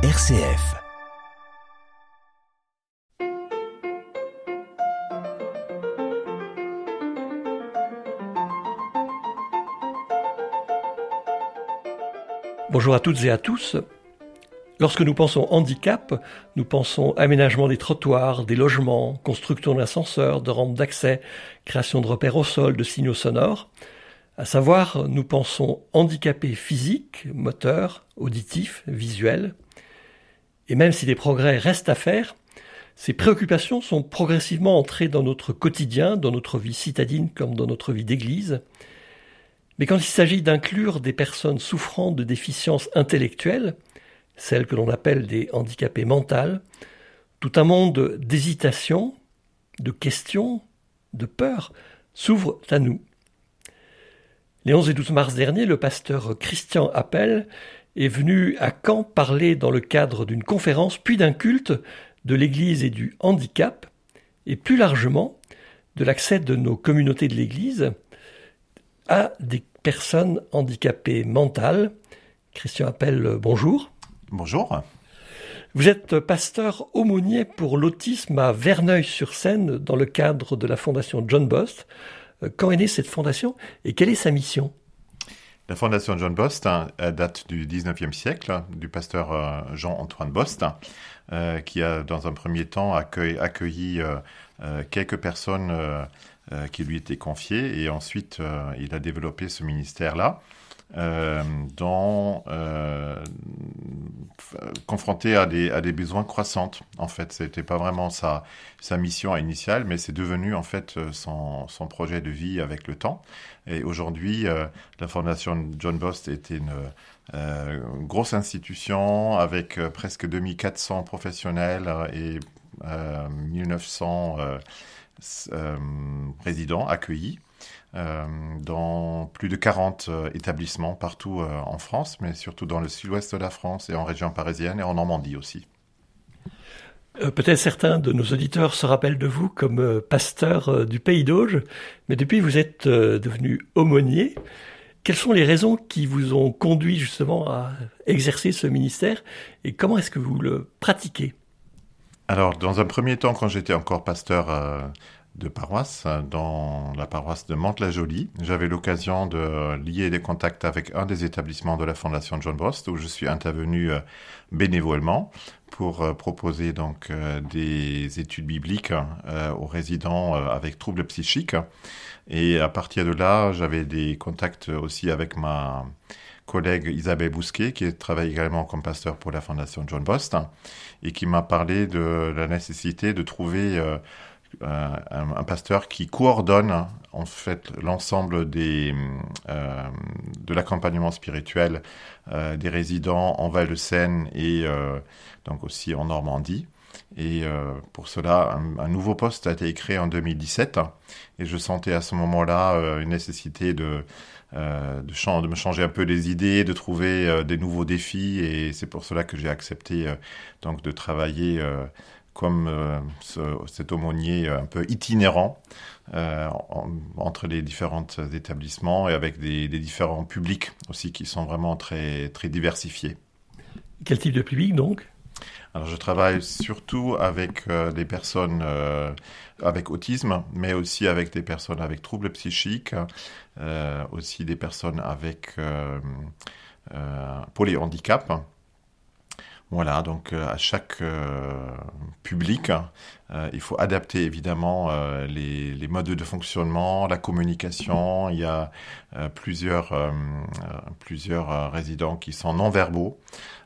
RCF. Bonjour à toutes et à tous. Lorsque nous pensons handicap, nous pensons aménagement des trottoirs, des logements, construction d'ascenseurs, de rampes d'accès, création de repères au sol, de signaux sonores. À savoir, nous pensons handicapés physiques, moteurs, auditifs, visuels. Et même si des progrès restent à faire, ces préoccupations sont progressivement entrées dans notre quotidien, dans notre vie citadine comme dans notre vie d'église. Mais quand il s'agit d'inclure des personnes souffrant de déficiences intellectuelles, celles que l'on appelle des handicapés mentaux, tout un monde d'hésitation, de questions, de peur s'ouvre à nous. Les 11 et 12 mars dernier, le pasteur Christian Appel est venu à Caen parler dans le cadre d'une conférence puis d'un culte de l'Église et du handicap, et plus largement de l'accès de nos communautés de l'Église à des personnes handicapées mentales. Christian Appel, bonjour. Bonjour. Vous êtes pasteur aumônier pour l'autisme à Verneuil-sur-Seine dans le cadre de la fondation John Bost. Euh, quand est née cette fondation et quelle est sa mission? La fondation John Bost hein, date du 19e siècle, du pasteur euh, Jean-Antoine Bost, euh, qui a dans un premier temps accueilli, quelques personnes qui lui étaient confiées et ensuite il a développé ce ministère-là. Euh, dans, euh, confronté à des, à des besoins croissants. En fait, c'était pas vraiment sa, sa mission initiale, mais c'est devenu en fait son, son projet de vie avec le temps. Et aujourd'hui, euh, la fondation John Bost est une euh, grosse institution avec euh, presque 2400 professionnels et 1900 résidents accueillis. Euh, dans plus de 40 euh, établissements partout euh, en France, mais surtout dans le sud-ouest de la France et en région parisienne et en Normandie aussi. Peut-être certains de nos auditeurs se rappellent de vous comme pasteur du Pays d'Auge, mais depuis vous êtes devenu aumônier. Quelles sont les raisons qui vous ont conduit justement à exercer ce ministère et comment est-ce que vous le pratiquez? Alors, dans un premier temps, quand j'étais encore pasteur de paroisse, dans la paroisse de Mantes-la-Jolie. J'avais l'occasion de lier des contacts avec un des établissements de la Fondation John Bost, où je suis intervenu euh, bénévolement pour euh, proposer donc euh, des études bibliques aux résidents avec troubles psychiques. Et à partir de là, j'avais des contacts aussi avec ma collègue Isabelle Bousquet, qui travaille également comme pasteur pour la Fondation John Bost, et qui m'a parlé de la nécessité de trouver euh, un, pasteur qui coordonne en fait l'ensemble des euh, de l'accompagnement spirituel euh, des résidents en Val-de-Seine et donc aussi en Normandie. Et pour cela, un, nouveau poste a été créé en 2017. Et je sentais à ce moment-là une nécessité de, de, de, me changer un peu les idées, de trouver des nouveaux défis. Et c'est pour cela que j'ai accepté donc de travailler comme euh, cet aumônier un peu itinérant euh, entre les différents établissements et avec des, différents publics aussi qui sont vraiment très, très diversifiés. Quel type de public donc? Alors, je travaille surtout avec euh, des personnes avec autisme, mais aussi avec des personnes avec troubles psychiques, aussi des personnes avec polyhandicap voilà, donc euh, à chaque euh, public, euh, il faut adapter évidemment les, les, modes de fonctionnement, la communication. Il y a plusieurs, plusieurs résidents qui sont non-verbaux.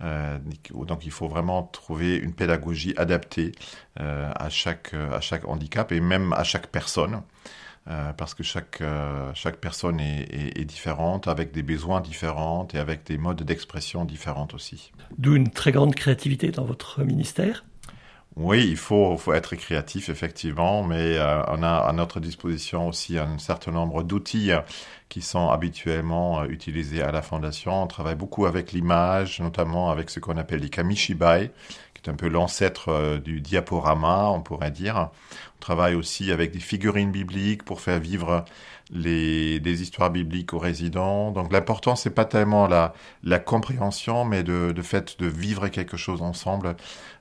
donc il faut vraiment trouver une pédagogie adaptée à, chaque, à chaque handicap et même à chaque personne. Euh, parce que chaque, euh, chaque personne est, est, est, différente, avec des besoins différents et avec des modes d'expression différents aussi. D'où une très grande créativité dans votre ministère oui, il faut, faut être créatif, effectivement, mais euh, on a à notre disposition aussi un certain nombre d'outils qui sont habituellement utilisés à la fondation. On travaille beaucoup avec l'image, notamment avec ce qu'on appelle les kamishibai, qui est un peu l'ancêtre du diaporama, on pourrait dire. On travaille aussi avec des figurines bibliques pour faire vivre les, des histoires bibliques aux résidents. Donc l'important, c'est pas tellement la, la compréhension, mais de, de fait de vivre quelque chose ensemble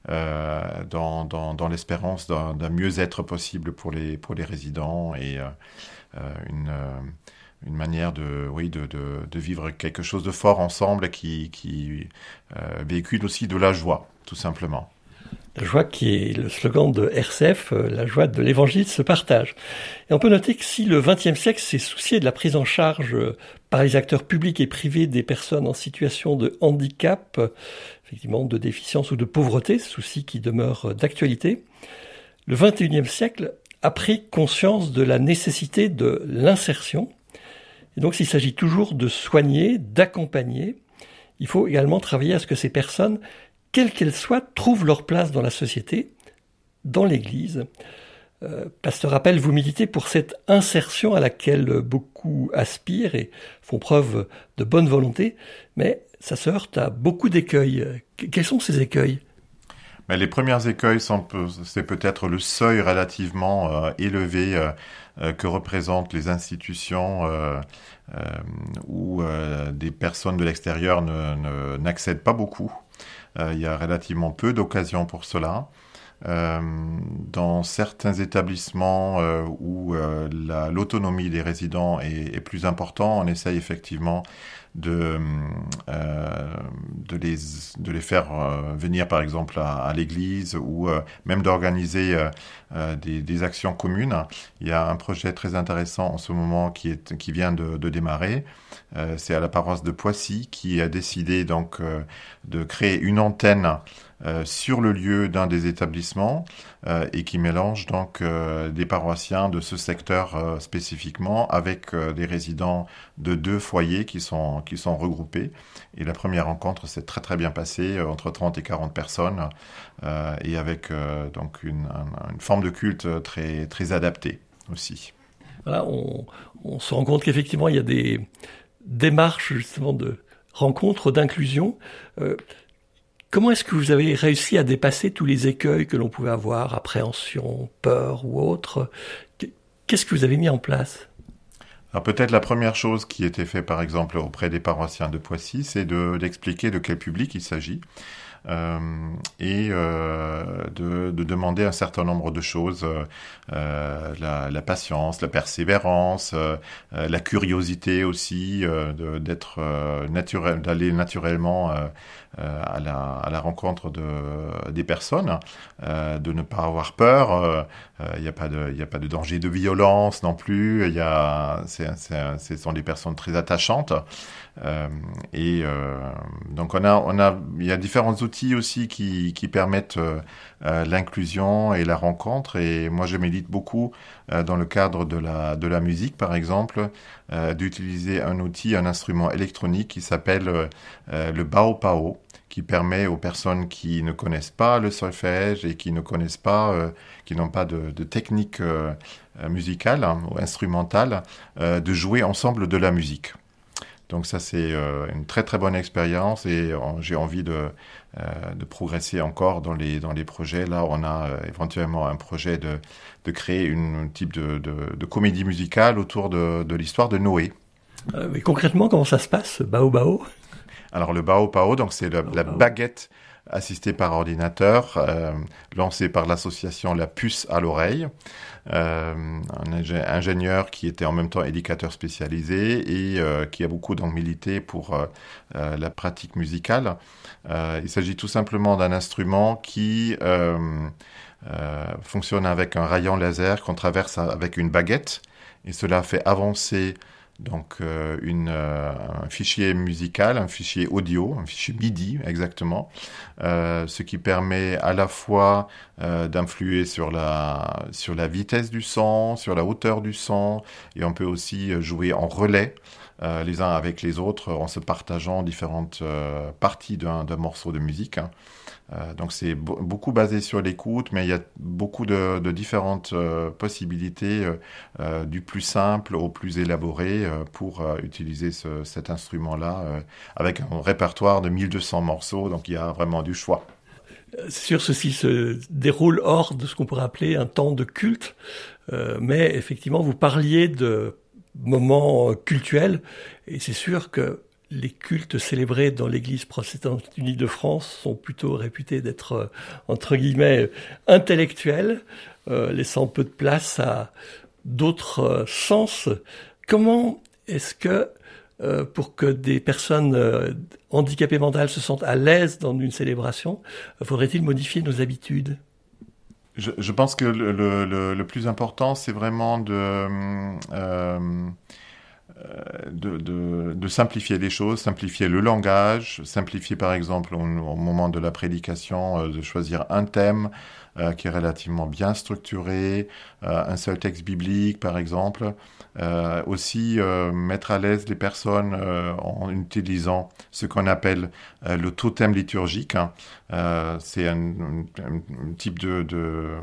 euh, dans, dans, dans l'espérance d'un mieux-être possible pour les, pour les résidents et euh, euh une, euh, une manière de, oui, de, de, vivre quelque chose de fort ensemble qui, qui euh, véhicule aussi de la joie, tout simplement. La joie qui est le slogan de RCF, euh, la joie de l'évangile se partage. Et on peut noter que si le XXe siècle s'est soucié de la prise en charge euh, par les acteurs publics et privés des personnes en situation de handicap, effectivement de déficience ou de pauvreté, souci qui demeure d'actualité, le XXIe siècle a pris conscience de la nécessité de l'insertion. Et donc s'il s'agit toujours de soigner, d'accompagner, il faut également travailler à ce que ces personnes quelles qu'elles soient, trouvent leur place dans la société, dans l'Église. Euh, Pasteur Rappel, vous militez pour cette insertion à laquelle beaucoup aspirent et font preuve de bonne volonté, mais ça se heurte à beaucoup d'écueils. Quels sont ces écueils? Mais les premiers écueils c'est peut-être le seuil relativement euh, élevé euh, que représentent les institutions où des personnes de l'extérieur n'accèdent pas beaucoup. Euh, il y a relativement peu d'occasions pour cela. Euh, dans certains établissements euh, où euh, l'autonomie des résidents est, plus importante, on essaye effectivement de, les, faire venir par exemple à, l'église ou même d'organiser des, actions communes. Il y a un projet très intéressant en ce moment qui, vient de, de démarrer. C'est à la paroisse de Poissy qui a décidé donc de créer une antenne sur le lieu d'un des établissements euh, et qui mélange donc euh, des paroissiens de ce secteur euh, spécifiquement avec euh, des résidents de deux foyers qui sont, qui sont regroupés. Et la première rencontre s'est très très bien passée, entre 30 et 40 personnes, et avec donc une, un, une forme de culte très, très adaptée aussi. Voilà, on, se rend compte qu'effectivement il y a des démarches justement de rencontres, d'inclusion. Euh, Comment est-ce que vous avez réussi à dépasser tous les écueils que l'on pouvait avoir, appréhension, peur ou autre? Qu'est-ce que vous avez mis en place? Alors peut-être la première chose qui était faite par exemple auprès des paroissiens de Poissy, c'est d'expliquer de, de, quel public il s'agit. Euh, et euh, de, de, demander un certain nombre de choses, euh, la, patience, la persévérance, la curiosité aussi, d'être naturel, d'aller naturellement à la, à, la, rencontre de, des personnes, de ne pas avoir peur. Il n'y a pas de, a pas de danger de violence non plus. Y a, c'est, ce sont des personnes très attachantes. Et donc on a, on a, il y a différents outils aussi qui, permettent euh, l'inclusion et la rencontre. Et moi, je médite beaucoup dans le cadre de la, de la musique, par exemple, d'utiliser un outil, un instrument électronique qui s'appelle le Bao Pao qui permet aux personnes qui ne connaissent pas le solfège et qui ne connaissent pas, euh, qui n'ont pas de, technique euh, musicale hein, ou instrumentale, euh, de jouer ensemble de la musique. Donc ça c'est euh, une très très bonne expérience et euh, j'ai envie de, euh, de progresser encore dans les, dans les projets. Là on a éventuellement un projet de, de créer une, un type de, de, de, comédie musicale autour de, de l'histoire de Noé. mais concrètement comment ça se passe, Bao Bao? Alors le Bao donc c'est la baguette assistée par ordinateur, euh, lancée par l'association La Puce à l'oreille, euh, un ingénieur qui était en même temps éducateur spécialisé et euh, qui a beaucoup donc milité pour la pratique musicale. Il s'agit tout simplement d'un instrument qui fonctionne avec un rayon laser qu'on traverse avec une baguette et cela fait avancer donc euh, euh, un fichier musical, un fichier audio, un fichier MIDI exactement, euh, ce qui permet à la fois d'influer sur la, sur la vitesse du son, sur la hauteur du son, et on peut aussi jouer en relais les uns avec les autres en se partageant différentes parties d'un morceau de musique. Hein. Donc c'est beaucoup basé sur l'écoute, mais il y a beaucoup de, différentes possibilités, du plus simple au plus élaboré, pour utiliser cet instrument-là, avec un répertoire de 1200 morceaux, donc il y a vraiment du choix. Sûr, ceci se déroule hors de ce qu'on pourrait appeler un temps de culte, euh, mais effectivement, vous parliez de moments cultuels, et c'est sûr que les cultes célébrés dans l'Église protestante unie de France sont plutôt réputés d'être, euh, entre guillemets, intellectuels, euh, laissant peu de place à d'autres sens. Comment est-ce que euh, pour que des personnes euh, handicapées mentales se sentent à l'aise dans une célébration, faudrait-il modifier nos habitudes? Je, pense que le, plus important, c'est vraiment de, euh, de, simplifier les choses, simplifier le langage, simplifier par exemple au, moment de la prédication, de choisir un thème, euh, qui est relativement bien structuré, euh, un seul texte biblique par exemple. Euh, aussi mettre à l'aise les personnes en utilisant ce qu'on appelle le totem liturgique. Hein. C'est un, type de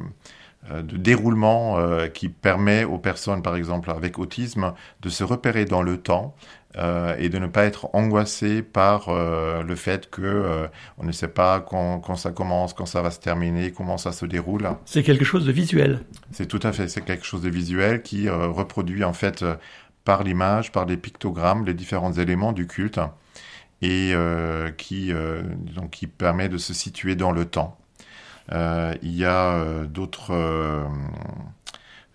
de déroulement qui permet aux personnes, par exemple avec autisme, de se repérer dans le temps euh, et de ne pas être angoissé par euh, le fait que euh, on ne sait pas quand, quand, ça commence, quand ça va se terminer, comment ça se déroule. C'est quelque chose de visuel. C'est tout à fait, c'est quelque chose de visuel qui reproduit en fait par l'image, par les pictogrammes, les différents éléments du culte et qui donc qui permet de se situer dans le temps. Il y a d'autres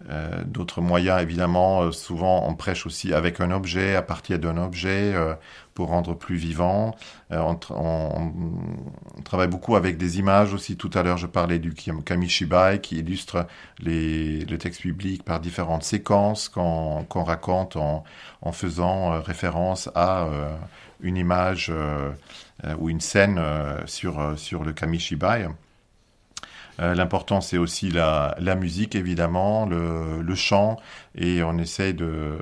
euh, d'autres moyens, évidemment, euh, souvent on prêche aussi avec un objet, à partir d'un objet, euh, pour rendre plus vivant. On, travaille beaucoup avec des images aussi. Tout à l'heure, je parlais du Kamishibai qui illustre les, le texte biblique par différentes séquences qu'on raconte en, en, faisant référence à une image ou une scène sur, sur le Kamishibai. Euh, l'important, c'est aussi la, musique, évidemment, le, chant, et on essaye de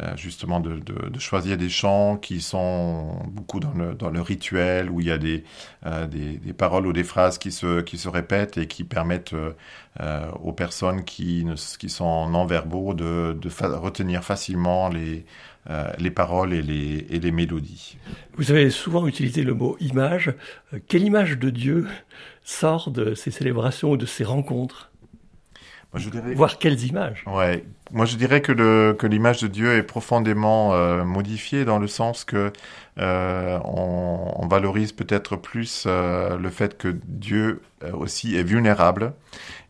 euh, justement de, choisir des chants qui sont beaucoup dans le, rituel, où il y a des, euh, des, paroles ou des phrases qui se, répètent et qui permettent aux personnes qui, sont non-verbaux de, de retenir facilement les, les paroles et les, et les mélodies. Vous avez souvent utilisé le mot image. Quelle image de Dieu sort de ces célébrations ou de ces rencontres Moi, je dirais... Voir quelles images Ouais. Moi, je dirais que, l'image de Dieu est profondément euh, modifiée dans le sens que euh, on, valorise peut-être plus euh, le fait que Dieu aussi est vulnérable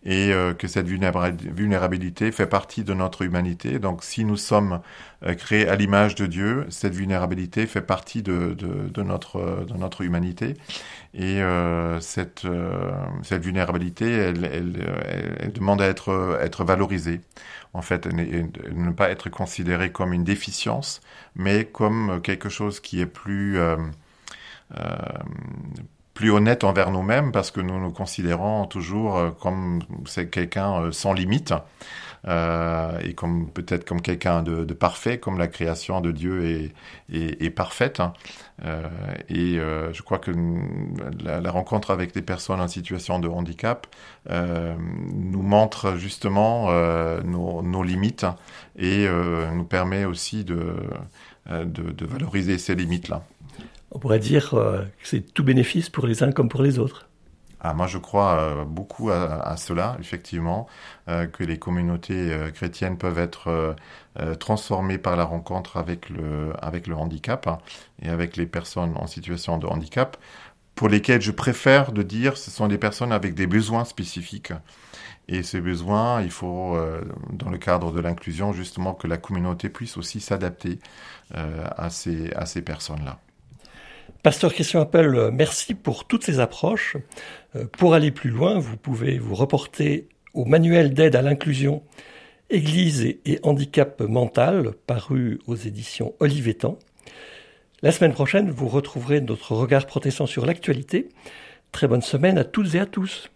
et que cette vulnérabilité fait partie de notre humanité. Donc si nous sommes créés à l'image de Dieu, cette vulnérabilité fait partie de, notre, humanité. Et cette, vulnérabilité, elle, demande à être valorisée. En fait, ne pas être considérée comme une déficience, mais comme quelque chose qui est plus... Euh, plus honnête envers nous-mêmes parce que nous nous considérons toujours euh, comme c'est quelqu'un euh, sans limite euh, et comme peut-être comme quelqu'un de, parfait, comme la création de Dieu est, est, parfaite. Et je crois que la, rencontre avec des personnes en situation de handicap nous montre justement nos, limites et nous permet aussi de, de, de valoriser ces limites-là on pourrait dire euh, que c'est tout bénéfice pour les uns comme pour les autres. Ah, moi, je crois euh, beaucoup à, cela, effectivement, euh, que les communautés chrétiennes peuvent être transformées par la rencontre avec le, avec le handicap hein, et avec les personnes en situation de handicap, pour lesquelles je préfère de dire ce sont des personnes avec des besoins spécifiques. Et ces besoins, il faut, dans le cadre de l'inclusion, justement, que la communauté puisse aussi s'adapter à ces, à ces personnes-là. Pasteur Christian Appel, euh, merci pour toutes ces approches. Euh, pour aller plus loin, vous pouvez vous reporter au manuel d'aide à l'inclusion Église et handicap mental, paru aux éditions Olivetan. La semaine prochaine, vous retrouverez notre regard protestant sur l'actualité. Très bonne semaine à toutes et à tous.